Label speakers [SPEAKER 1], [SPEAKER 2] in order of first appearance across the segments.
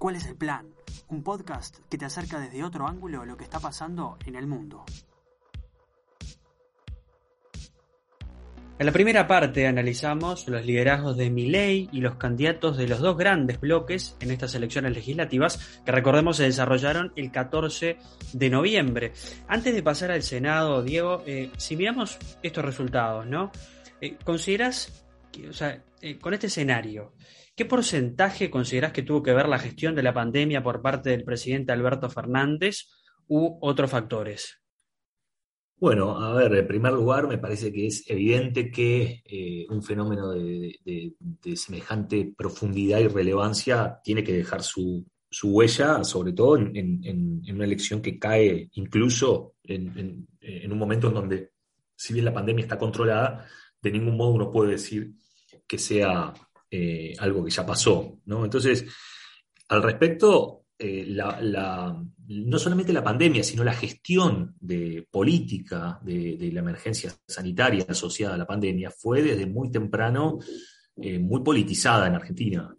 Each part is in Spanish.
[SPEAKER 1] ¿Cuál es el plan? Un podcast que te acerca desde otro ángulo lo que está pasando en el mundo. En la primera parte analizamos los liderazgos de Milei y los candidatos de los dos grandes bloques en estas elecciones legislativas que recordemos se desarrollaron el 14 de noviembre. Antes de pasar al Senado, Diego, eh, si miramos estos resultados, ¿no? Eh, ¿Consideras, o sea, eh, con este escenario, qué porcentaje consideras que tuvo que ver la gestión de la pandemia por parte del presidente Alberto Fernández u otros factores?
[SPEAKER 2] Bueno, a ver, en primer lugar, me parece que es evidente que eh, un fenómeno de, semejante profundidad y relevancia tiene que dejar su, huella, sobre todo en, una elección que cae incluso en, un momento en donde, si bien la pandemia está controlada, de ningún modo uno puede decir que sea eh, algo que ya pasó, ¿no? Entonces, al respecto, eh, no solamente la pandemia, sino la gestión de política de, la emergencia sanitaria asociada a la pandemia fue desde muy temprano eh, muy politizada en Argentina.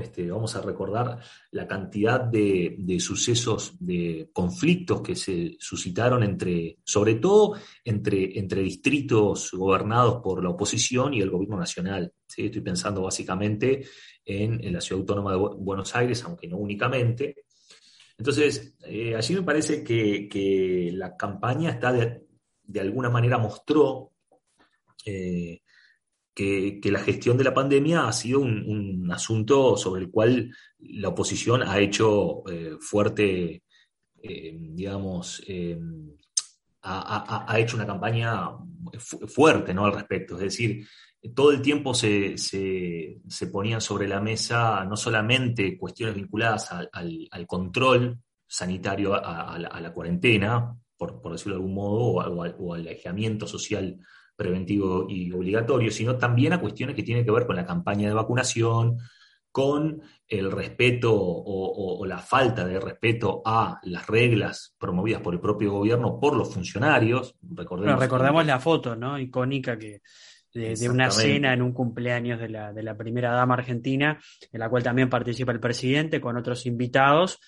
[SPEAKER 2] Este, vamos a recordar la cantidad de, sucesos, de conflictos que se suscitaron entre, sobre todo entre, entre distritos gobernados por la oposición y el gobierno nacional. Estoy pensando básicamente en, la ciudad autónoma de Buenos Aires, aunque no únicamente, entonces, eh, allí me parece que, la campaña está de, alguna manera mostró eh, que, la gestión de la pandemia ha sido un, asunto sobre el cual la oposición ha hecho eh, fuerte, digamos, ha, hecho una campaña fuerte ¿no? al respecto. Es decir, todo el tiempo se, ponían sobre la mesa no solamente cuestiones vinculadas al, control sanitario, a, la, cuarentena, por, decirlo de algún modo, o, al aislamiento social preventivo y obligatorio, sino también a cuestiones que tienen que ver con la campaña de vacunación, con el respeto o, la falta de respeto a las reglas promovidas por el propio gobierno, por los funcionarios.
[SPEAKER 1] Recordemos, recordemos la foto ¿no? icónica que de, una cena en un cumpleaños de la, de la, primera dama argentina, en la cual también participa el presidente con otros invitados.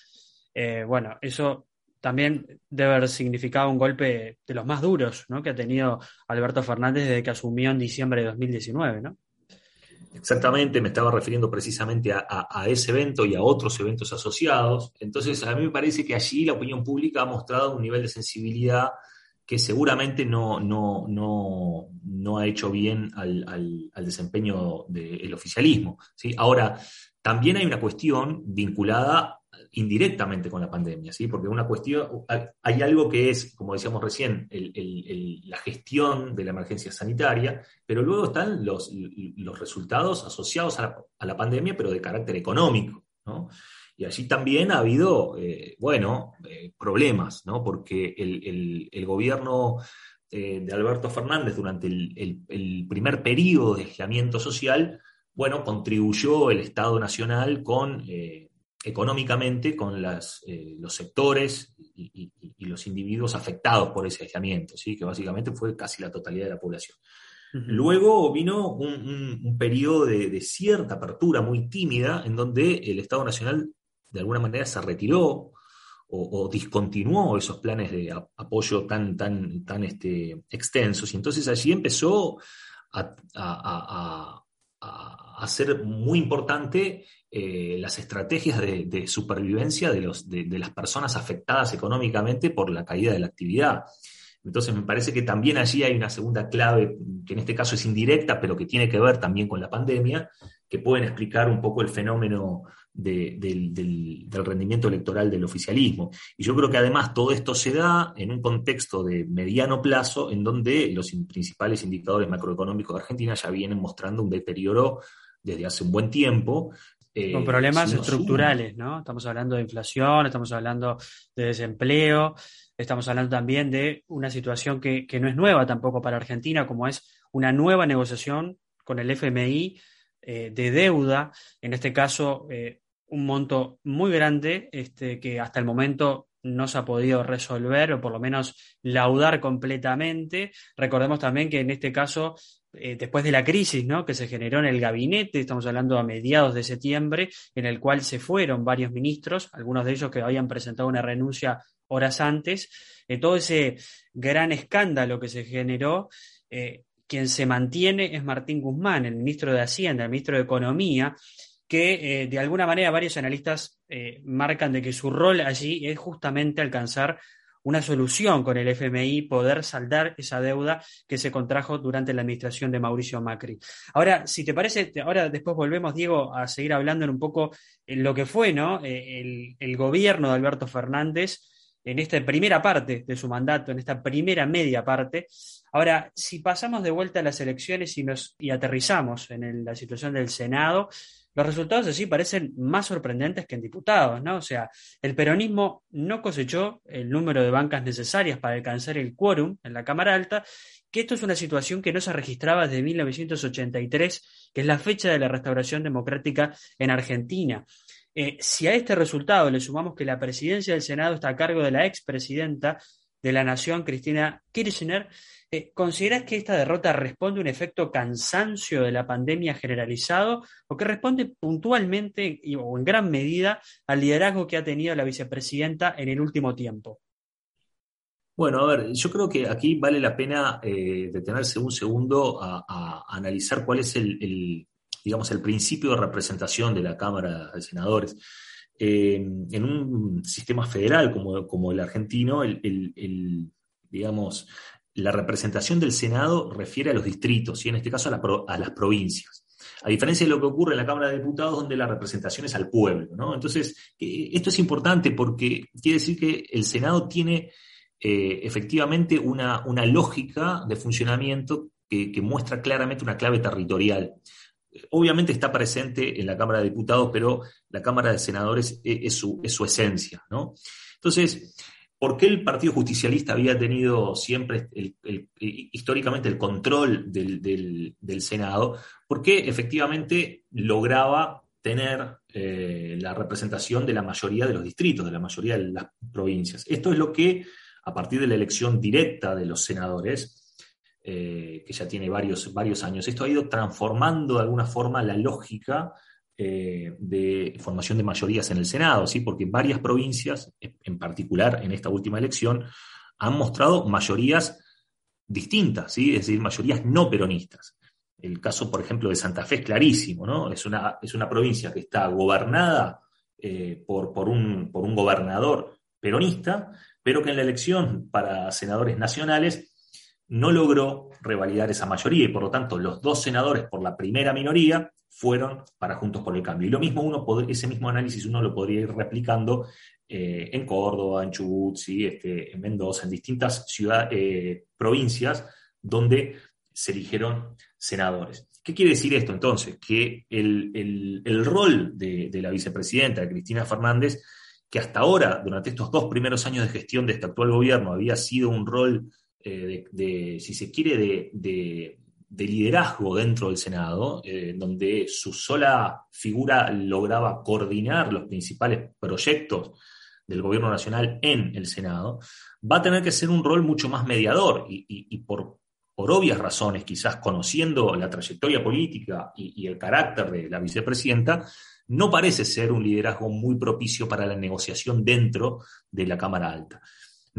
[SPEAKER 1] Eh, bueno, eso también debe haber significado un golpe de los más duros ¿no? que ha tenido Alberto Fernández desde que asumió en diciembre de 2019, ¿no?
[SPEAKER 2] Exactamente, me estaba refiriendo precisamente a, ese evento y a otros eventos asociados. Entonces, a mí me parece que allí la opinión pública ha mostrado un nivel de sensibilidad que seguramente no, no, no, no ha hecho bien al, al, desempeño del oficialismo. ¿sí? Ahora, también hay una cuestión vinculada indirectamente con la pandemia, ¿sí? porque una cuestión, hay algo que es, como decíamos recién, la gestión de la emergencia sanitaria, pero luego están los, los resultados asociados a la, pandemia, pero de carácter económico. ¿no? Y allí también ha habido, eh, bueno, eh, problemas, ¿no? Porque el, gobierno eh, de Alberto Fernández durante el, primer periodo de aislamiento social, bueno, contribuyó el Estado Nacional con, económicamente con las, los sectores y, los individuos afectados por ese aislamiento, ¿sí? que básicamente fue casi la totalidad de la población. Luego vino un, periodo de, de, cierta apertura muy tímida en donde el Estado Nacional de alguna manera se retiró o, discontinuó esos planes de apoyo tan, tan, tan este, extensos. Y entonces allí empezó a, a, ser muy importante eh, las estrategias de, supervivencia de, los, de, las personas afectadas económicamente por la caída de la actividad. Entonces me parece que también allí hay una segunda clave, que en este caso es indirecta, pero que tiene que ver también con la pandemia, que pueden explicar un poco el fenómeno del, rendimiento electoral del oficialismo. Y yo creo que además todo esto se da en un contexto de mediano plazo en donde los principales indicadores macroeconómicos de Argentina ya vienen mostrando un deterioro desde hace un buen tiempo.
[SPEAKER 1] Eh, Con problemas estructurales, ¿no? Estamos hablando de inflación, estamos hablando de desempleo, estamos hablando también de una situación que, no es nueva tampoco para Argentina, como es una nueva negociación con el FMI eh, de deuda, en este caso eh, un monto muy grande este, que hasta el momento no se ha podido resolver o por lo menos laudar completamente. Recordemos también que en este caso eh, después de la crisis que se generó en el gabinete, estamos hablando a mediados de septiembre, en el cual se fueron varios ministros, algunos de ellos que habían presentado una renuncia horas antes, eh, todo ese gran escándalo que se generó, eh, quien se mantiene es Martín Guzmán, el ministro de Hacienda, el ministro de Economía, que de alguna manera varios analistas marcan de que su rol allí es justamente alcanzar una solución con el FMI, poder saldar esa deuda que se contrajo durante la administración de Mauricio Macri. Ahora, si te parece, ahora después volvemos, Diego, a seguir hablando en un poco en lo que fue ¿no? Eh, el gobierno de Alberto Fernández en esta primera parte de su mandato, en esta primera media parte. Ahora, si pasamos de vuelta a las elecciones y, nos, y aterrizamos en la situación del Senado, los resultados así parecen más sorprendentes que en diputados, ¿no? O sea, el peronismo no cosechó el número de bancas necesarias para alcanzar el quórum en la Cámara Alta, que esto es una situación que no se registraba desde 1983, que es la fecha de la restauración democrática en Argentina. Eh, si a este resultado le sumamos que la presidencia del Senado está a cargo de la expresidenta de la Nación, Cristina Kirchner, eh, ¿Consideras que esta derrota responde a un efecto cansancio de la pandemia generalizado o que responde puntualmente o en gran medida al liderazgo que ha tenido la vicepresidenta en el último tiempo?
[SPEAKER 2] Bueno, a ver, yo creo que aquí vale la pena eh, detenerse un segundo a, analizar cuál es el, digamos, el principio de representación de la Cámara de Senadores. Eh, en un sistema federal como, como el argentino, el, digamos, la representación del Senado refiere a los distritos y en este caso a, las provincias. A diferencia de lo que ocurre en la Cámara de Diputados, donde la representación es al pueblo. Entonces, eh, esto es importante porque quiere decir que el Senado tiene eh, efectivamente una, lógica de funcionamiento que, muestra claramente una clave territorial. Obviamente está presente en la Cámara de Diputados, pero la Cámara de Senadores es, es, su, es su, esencia. ¿no? Entonces, ¿Por qué el Partido Justicialista había tenido siempre históricamente el control del, Senado? Porque efectivamente lograba tener eh, la representación de la mayoría de los distritos, de la mayoría de las provincias. Esto es lo que, a partir de la elección directa de los senadores, eh, que ya tiene varios, varios años, esto ha ido transformando de alguna forma la lógica eh, de formación de mayorías en el Senado, ¿sí? porque varias provincias, en particular en esta última elección, han mostrado mayorías distintas, ¿sí? es decir, mayorías no peronistas. El caso, por ejemplo, de Santa Fe es clarísimo, ¿no? Es una, es una provincia que está gobernada eh, por, por, un, por un gobernador peronista, pero que en la elección para senadores nacionales no logró revalidar esa mayoría y por lo tanto los dos senadores por la primera minoría fueron para Juntos por el Cambio. Y lo mismo uno, ese mismo análisis uno lo podría ir replicando eh, en Córdoba, en Chubut, este, en Mendoza, en distintas ciudades, eh, provincias donde se eligieron senadores. ¿Qué quiere decir esto entonces? Que el, rol de, la vicepresidenta Cristina Fernández, que hasta ahora, durante estos dos primeros años de gestión de este actual gobierno, había sido un rol eh, de, si se quiere, de, de liderazgo dentro del Senado, eh, donde su sola figura lograba coordinar los principales proyectos del gobierno nacional en el Senado, va a tener que ser un rol mucho más mediador y, por, por, obvias razones, quizás conociendo la trayectoria política y, y el carácter de la vicepresidenta, no parece ser un liderazgo muy propicio para la negociación dentro de la Cámara Alta.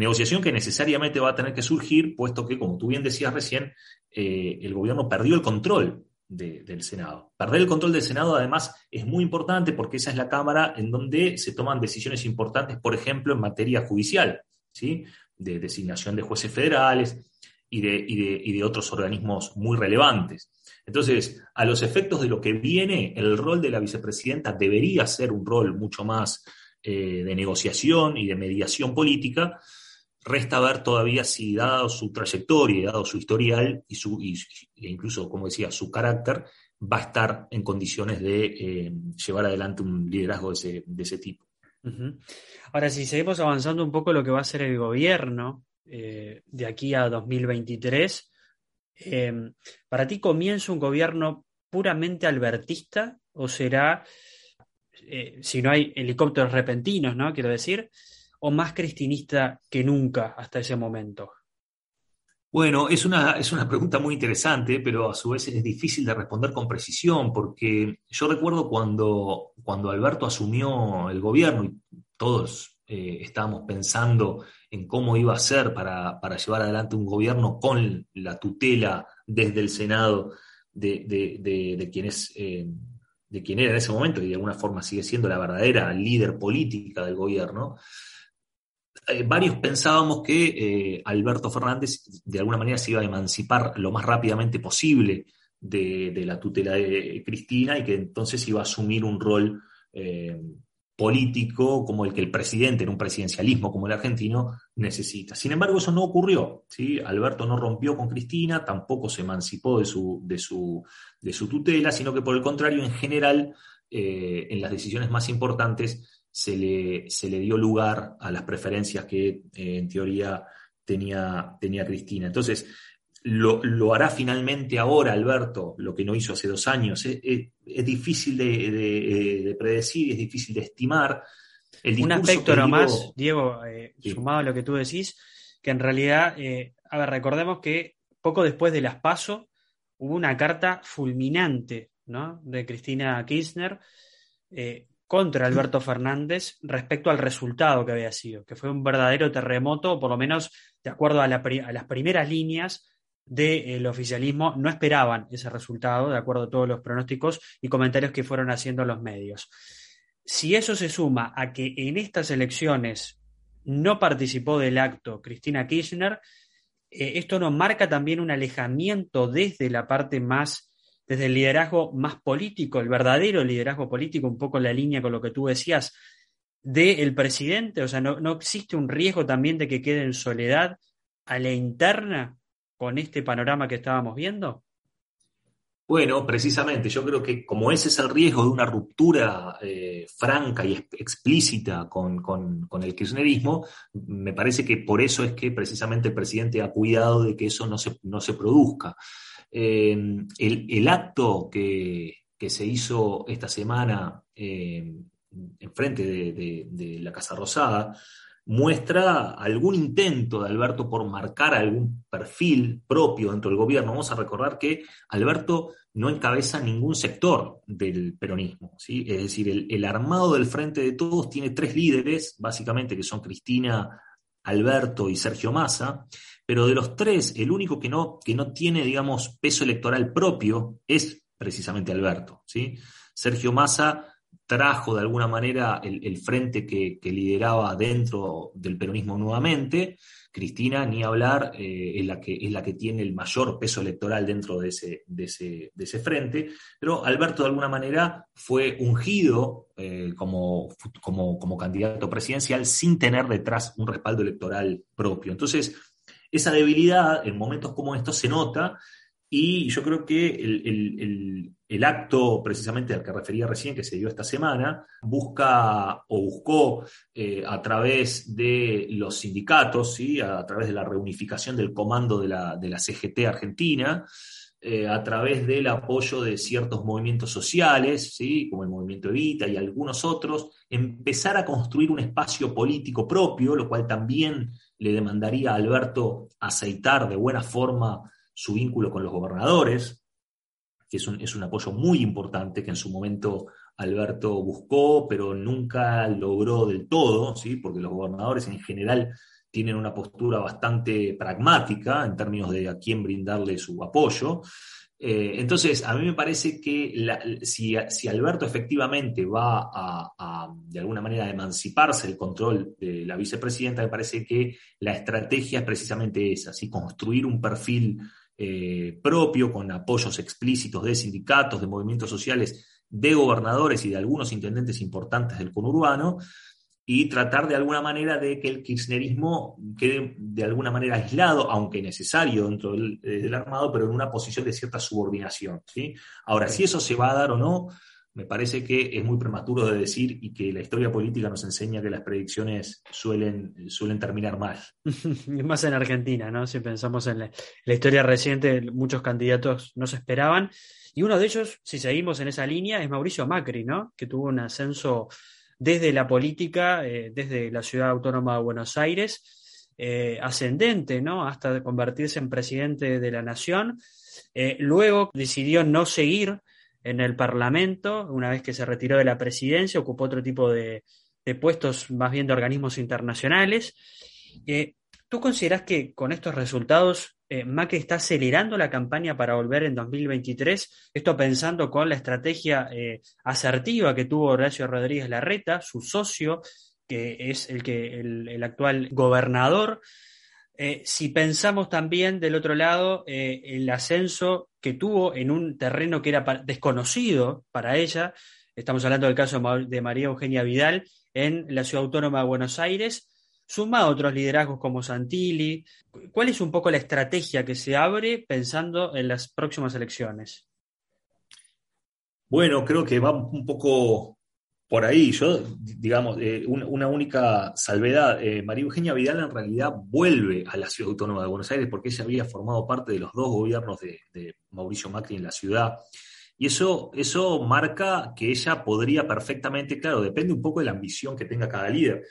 [SPEAKER 2] Negociación que necesariamente va a tener que surgir, puesto que, como tú bien decías recién, eh, el gobierno perdió el control del Senado. Perder el control del Senado, además, es muy importante porque esa es la Cámara en donde se toman decisiones importantes, por ejemplo, en materia judicial, ¿sí? de designación de jueces federales y de, y de, otros organismos muy relevantes. Entonces, a los efectos de lo que viene, el rol de la vicepresidenta debería ser un rol mucho más eh, de negociación y de mediación política, Resta ver todavía si, dado su trayectoria, dado su historial y, su, e incluso, como decía, su carácter, va a estar en condiciones de eh, llevar adelante un liderazgo de ese, tipo.
[SPEAKER 1] Ahora, si seguimos avanzando un poco lo que va a ser el gobierno eh, de aquí a 2023, em, ¿para ti comienza un gobierno puramente albertista o será, eh, si no hay helicópteros repentinos, ¿no? Quiero decir, o más cristinista que nunca hasta ese momento?
[SPEAKER 2] Bueno, es una, es una pregunta muy interesante, pero a su vez es difícil de responder con precisión, porque yo recuerdo cuando, cuando Alberto asumió el gobierno y todos eh, estábamos pensando en cómo iba a ser para, llevar adelante un gobierno con la tutela desde el Senado de, de, quien es, eh, de quien era en ese momento y de alguna forma sigue siendo la verdadera líder política del gobierno. Eh, varios pensábamos que eh, Alberto Fernández de alguna manera se iba a emancipar lo más rápidamente posible de, la tutela de Cristina y que entonces iba a asumir un rol eh, político como el que el presidente en un presidencialismo como el argentino necesita. Sin embargo, eso no ocurrió. ¿sí? Alberto no rompió con Cristina, tampoco se emancipó de su, de su, de su tutela, sino que por el contrario, en general, en las decisiones más importantes, se le, se le dio lugar a las preferencias que eh, en teoría tenía, tenía Cristina. Entonces, lo, hará finalmente ahora Alberto, lo que no hizo hace dos años. Es, difícil de, predecir y es difícil de estimar.
[SPEAKER 1] Un aspecto nomás, Diego, eh, sumado a lo que tú decís, que en realidad, eh, a ver, recordemos que poco después de las PASO hubo una carta fulminante ¿no? de Cristina Kirchner contra Alberto Fernández respecto al resultado que había sido, que fue un verdadero terremoto, por lo menos de acuerdo a, las primeras líneas del oficialismo, no esperaban ese resultado, de acuerdo a todos los pronósticos y comentarios que fueron haciendo los medios. Si eso se suma a que en estas elecciones no participó del acto Cristina Kirchner, eh, esto nos marca también un alejamiento desde la parte más desde el liderazgo más político, el verdadero liderazgo político, un poco en la línea con lo que tú decías, del presidente? O sea, ¿no, ¿no, existe un riesgo también de que quede en soledad a la interna con este panorama que estábamos viendo?
[SPEAKER 2] Bueno, precisamente, yo creo que como ese es el riesgo de una ruptura eh, franca y explícita con, el kirchnerismo, me parece que por eso es que precisamente el presidente ha cuidado de que eso no se, no se produzca. Em, el, acto que, se hizo esta semana em, en frente de, la Casa Rosada muestra algún intento de Alberto por marcar algún perfil propio dentro del gobierno. Vamos a recordar que Alberto no encabeza ningún sector del peronismo. ¿sí? Es decir, el, el, armado del Frente de Todos tiene tres líderes, básicamente, que son Cristina, Alberto y Sergio Massa, pero de los tres, el único que no, que no tiene, digamos, peso electoral propio es precisamente Alberto. ¿sí? Sergio Massa trajo de alguna manera el, frente que, lideraba dentro del peronismo nuevamente. Cristina, ni hablar, eh, es, la que, es la que tiene el mayor peso electoral dentro de ese, de ese, frente, pero Alberto de alguna manera fue ungido eh, como, como, como candidato presidencial sin tener detrás un respaldo electoral propio. Entonces, esa debilidad en momentos como estos se nota y yo creo que el, acto precisamente al que refería recién, que se dio esta semana, busca o buscó eh, a través de los sindicatos, ¿sí? a través de la reunificación del comando de la, de la CGT argentina, eh, a través del apoyo de ciertos movimientos sociales, ¿sí? como el movimiento Evita y algunos otros, empezar a construir un espacio político propio, lo cual también le demandaría a Alberto aceitar de buena forma su vínculo con los gobernadores, que es un, es un apoyo muy importante que en su momento Alberto buscó, pero nunca logró del todo, ¿sí? porque los gobernadores en general tienen una postura bastante pragmática en términos de a quién brindarle su apoyo. Eh, entonces, a mí me parece que si, Alberto efectivamente va a, de alguna manera, emanciparse del control de la vicepresidenta, me parece que la estrategia es precisamente esa, construir un perfil eh, propio con apoyos explícitos de sindicatos, de movimientos sociales, de gobernadores y de algunos intendentes importantes del conurbano, y tratar de alguna manera de que el kirchnerismo quede de alguna manera aislado, aunque necesario dentro del, eh, armado, pero en una posición de cierta subordinación. ¿sí? Ahora, si eso se va a dar o no, me parece que es muy prematuro de decir y que la historia política nos enseña que las predicciones suelen, suelen terminar mal.
[SPEAKER 1] Más en Argentina, ¿no? Si pensamos en la, historia reciente, muchos candidatos no se esperaban. Y uno de ellos, si seguimos en esa línea, es Mauricio Macri, ¿no? Que tuvo un ascenso desde la política, eh, desde la ciudad autónoma de Buenos Aires, ascendente, ¿no? Hasta convertirse en presidente de la nación. luego decidió no seguir en el Parlamento, una vez que se retiró de la presidencia, ocupó otro tipo de, puestos más bien de organismos internacionales. ¿Tú consideras que con estos resultados eh, Macri está acelerando la campaña para volver en 2023? Esto pensando con la estrategia eh, asertiva que tuvo Horacio Rodríguez Larreta, su socio, que es el, que, el, actual gobernador. Eh, si pensamos también del otro lado el ascenso que tuvo en un terreno que era desconocido para ella, estamos hablando del caso de María Eugenia Vidal en la Ciudad Autónoma de Buenos Aires, suma a otros liderazgos como Santilli. ¿Cuál es un poco la estrategia que se abre pensando en las próximas elecciones?
[SPEAKER 2] Bueno, creo que va un poco por ahí. Yo, digamos, eh, una, única salvedad. Eh, María Eugenia Vidal en realidad vuelve a la Ciudad Autónoma de Buenos Aires porque ella había formado parte de los dos gobiernos de, Mauricio Macri en la ciudad. Y eso, eso marca que ella podría perfectamente, claro, depende un poco de la ambición que tenga cada líder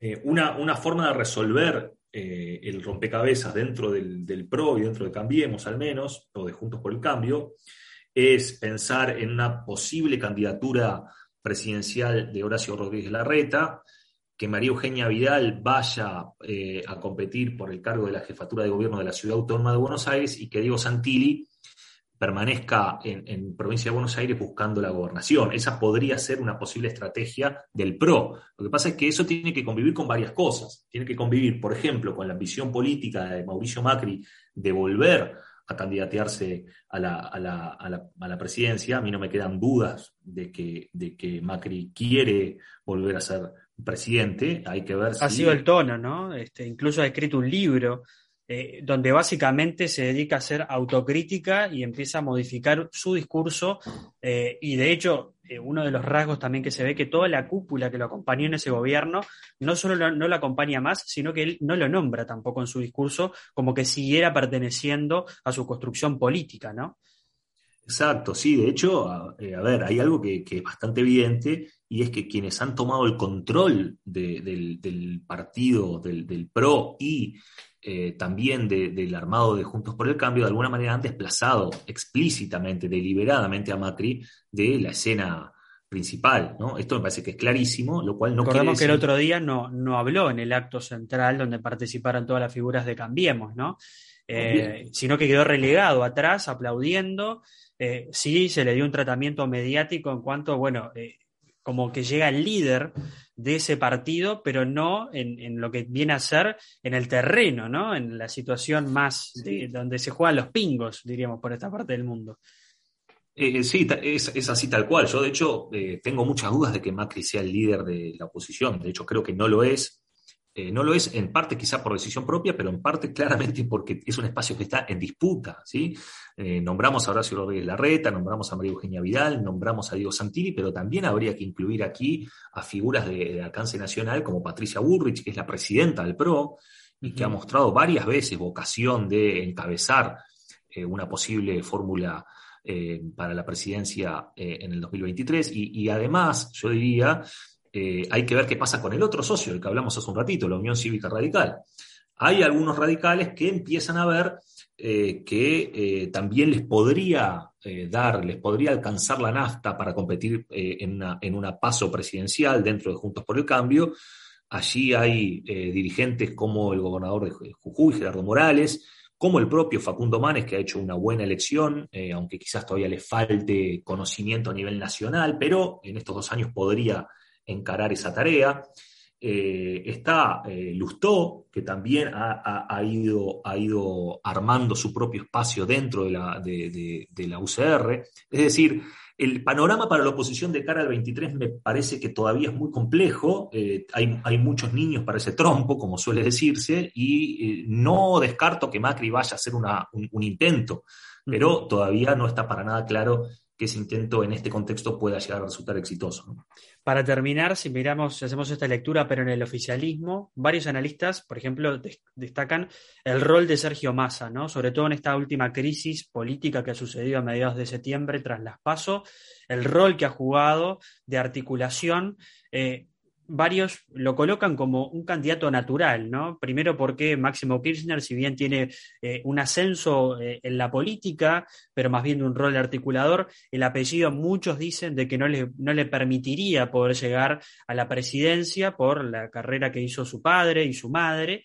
[SPEAKER 2] eh, una, forma de resolver el rompecabezas dentro del, PRO y dentro de Cambiemos al menos, o de Juntos por el Cambio, es pensar en una posible candidatura presidencial de Horacio Rodríguez Larreta, que María Eugenia Vidal vaya eh, a competir por el cargo de la jefatura de gobierno de la Ciudad Autónoma de Buenos Aires y que Diego Santilli permanezca en, provincia de Buenos Aires buscando la gobernación. Esa podría ser una posible estrategia del PRO. Lo que pasa es que eso tiene que convivir con varias cosas. Tiene que convivir, por ejemplo, con la ambición política de Mauricio Macri de volver a candidatearse a la, presidencia. A mí no me quedan dudas de que, de que Macri quiere volver a ser presidente. Hay que ver
[SPEAKER 1] ha sido el tono, ¿no? Este, incluso ha escrito un libro eh, donde básicamente se dedica a hacer autocrítica y empieza a modificar su discurso. Eh, y de hecho, eh, uno de los rasgos también que se ve que toda la cúpula que lo acompañó en ese gobierno no solo no lo acompaña más, sino que él no lo nombra tampoco en su discurso, como que siguiera perteneciendo a su construcción política, ¿no?
[SPEAKER 2] Exacto, sí, de hecho, a, ver, hay algo que, es bastante evidente y es que quienes han tomado el control del, partido, del, del, PRO y eh, también del armado de Juntos por el Cambio, de alguna manera han desplazado explícitamente, deliberadamente a Macri de la escena principal, ¿no? Esto me parece que es clarísimo, lo cual no
[SPEAKER 1] Recordemos que el otro día no, no habló en el acto central donde participaron todas las figuras de Cambiemos, ¿no? Eh, sino que quedó relegado atrás, aplaudiendo. Eh, sí, se le dio un tratamiento mediático en cuanto, bueno, como que llega el líder de ese partido, pero no en, lo que viene a ser en el terreno, ¿no? En la situación más donde se juegan los pingos, diríamos, por esta parte del mundo.
[SPEAKER 2] Eh, eh, sí, es, así tal cual. Yo, de hecho, eh, tengo muchas dudas de que Macri sea el líder de la oposición. De hecho, creo que no lo es. Eh, no lo es en parte quizá por decisión propia, pero en parte claramente porque es un espacio que está en disputa. ¿sí? Eh, nombramos a Horacio Rodríguez Larreta, nombramos a María Eugenia Vidal, nombramos a Diego Santilli, pero también habría que incluir aquí a figuras de, alcance nacional como Patricia Burrich, que es la presidenta del PRO y que ha mostrado varias veces vocación de encabezar eh, una posible fórmula para la presidencia en el 2023. y además, yo diría eh, hay que ver qué pasa con el otro socio, el que hablamos hace un ratito, la Unión Cívica Radical. Hay algunos radicales que empiezan a ver eh, que eh, también les podría dar, les podría alcanzar la nafta para competir en una, en, una, paso presidencial dentro de Juntos por el Cambio. Allí hay dirigentes como el gobernador de Jujuy, Gerardo Morales, como el propio Facundo Manes, que ha hecho una buena elección, aunque quizás todavía le falte conocimiento a nivel nacional, pero en estos dos años podría encarar esa tarea. Eh, está eh, Lustó, que también ha, ido, ha, ido, armando su propio espacio dentro de la, de, la, UCR. Es decir, el panorama para la oposición de cara al 23 me parece que todavía es muy complejo. Eh, hay, hay, muchos niños para ese trompo, como suele decirse, y no descarto que Macri vaya a hacer una, un, intento, pero todavía no está para nada claro que ese intento en este contexto pueda llegar a resultar exitoso.
[SPEAKER 1] Para terminar, si miramos, si hacemos esta lectura, pero en el oficialismo, varios analistas, por ejemplo, destacan el rol de Sergio Massa, ¿no? Sobre todo en esta última crisis política que ha sucedido a mediados de septiembre tras las PASO, el rol que ha jugado de articulación. Eh, varios lo colocan como un candidato natural, ¿no? Primero porque Máximo Kirchner, si bien tiene eh, un ascenso eh, en la política, pero más bien un rol de articulador, el apellido muchos dicen de que no le, no le permitiría poder llegar a la presidencia por la carrera que hizo su padre y su madre.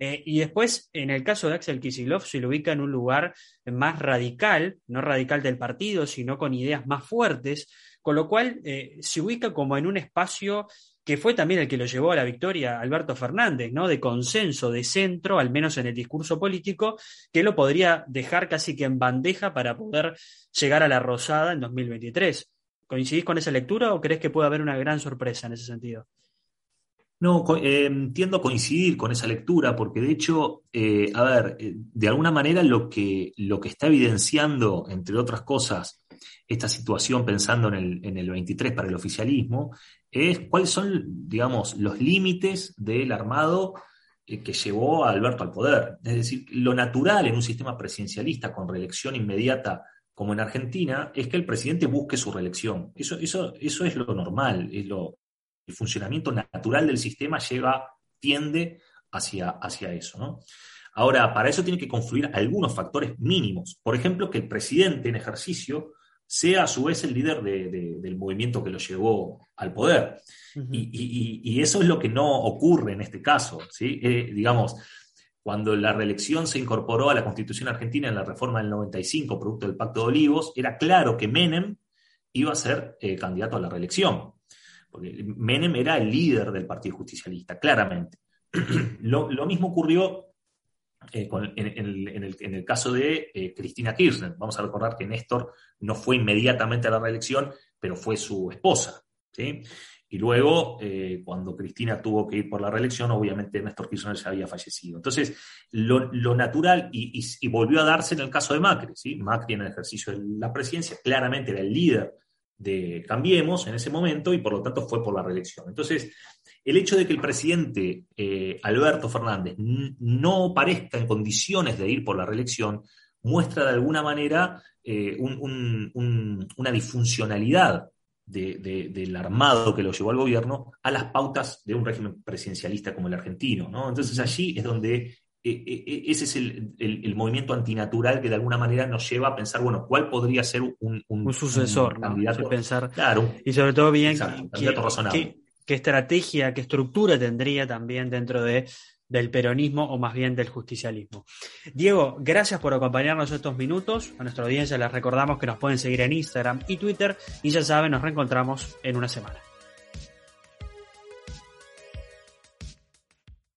[SPEAKER 1] Eh, y después, en el caso de Axel Kisilov, se lo ubica en un lugar más radical, no radical del partido, sino con ideas más fuertes, con lo cual se ubica como en un espacio que fue también el que lo llevó a la victoria Alberto Fernández, ¿no? De consenso, de centro, al menos en el discurso político, que lo podría dejar casi que en bandeja para poder llegar a la Rosada en 2023. ¿Coincidís con esa lectura o crees que puede haber una gran sorpresa en ese sentido?
[SPEAKER 2] No, eh, tiendo a coincidir con esa lectura, porque de hecho, eh, a ver, eh, de alguna manera lo que, lo que está evidenciando, entre otras cosas, esta situación pensando en el, en el 23 para el oficialismo, es cuáles son, digamos, los límites del armado eh, que llevó a Alberto al poder. Es decir, lo natural en un sistema presidencialista con reelección inmediata como en Argentina es que el presidente busque su reelección. Eso, eso, eso es lo normal, es lo, el funcionamiento natural del sistema lleva, tiende hacia, hacia eso. Ahora, para eso tiene que confluir algunos factores mínimos. Por ejemplo, que el presidente en ejercicio sea a su vez el líder del movimiento que lo llevó al poder. y, eso es lo que no ocurre en este caso. ¿sí? Eh, digamos, cuando la reelección se incorporó a la Constitución argentina en la reforma del 95, producto del Pacto de Olivos, era claro que Menem iba a ser eh, candidato a la reelección. Porque Menem era el líder del Partido Justicialista, claramente. lo, lo mismo ocurrió eh, en, el, caso de eh, Cristina Kirchner. Vamos a recordar que Néstor no fue inmediatamente a la reelección, pero fue su esposa. Y luego, eh, cuando Cristina tuvo que ir por la reelección, obviamente Néstor Kirchner ya había fallecido. Entonces, lo, natural, y, volvió a darse en el caso de Macri, ¿sí? Macri en el ejercicio de la presidencia, claramente era el líder de Cambiemos en ese momento y por lo tanto fue por la reelección. Entonces, el hecho de que el presidente eh, Alberto Fernández no parezca en condiciones de ir por la reelección muestra de alguna manera eh, una disfuncionalidad del armado que lo llevó al gobierno a las pautas de un régimen presidencialista como el argentino. Entonces allí es donde eh, ese es el, movimiento antinatural que de alguna manera nos lleva a pensar, bueno, ¿cuál podría ser un,
[SPEAKER 1] sucesor? candidato, pensar, claro, y sobre todo bien, candidato razonable qué estrategia, qué estructura tendría también dentro de, del peronismo o más bien del justicialismo. Diego, gracias por acompañarnos estos minutos. A nuestra audiencia les recordamos que nos pueden seguir en Instagram y Twitter y ya saben, nos reencontramos en una semana.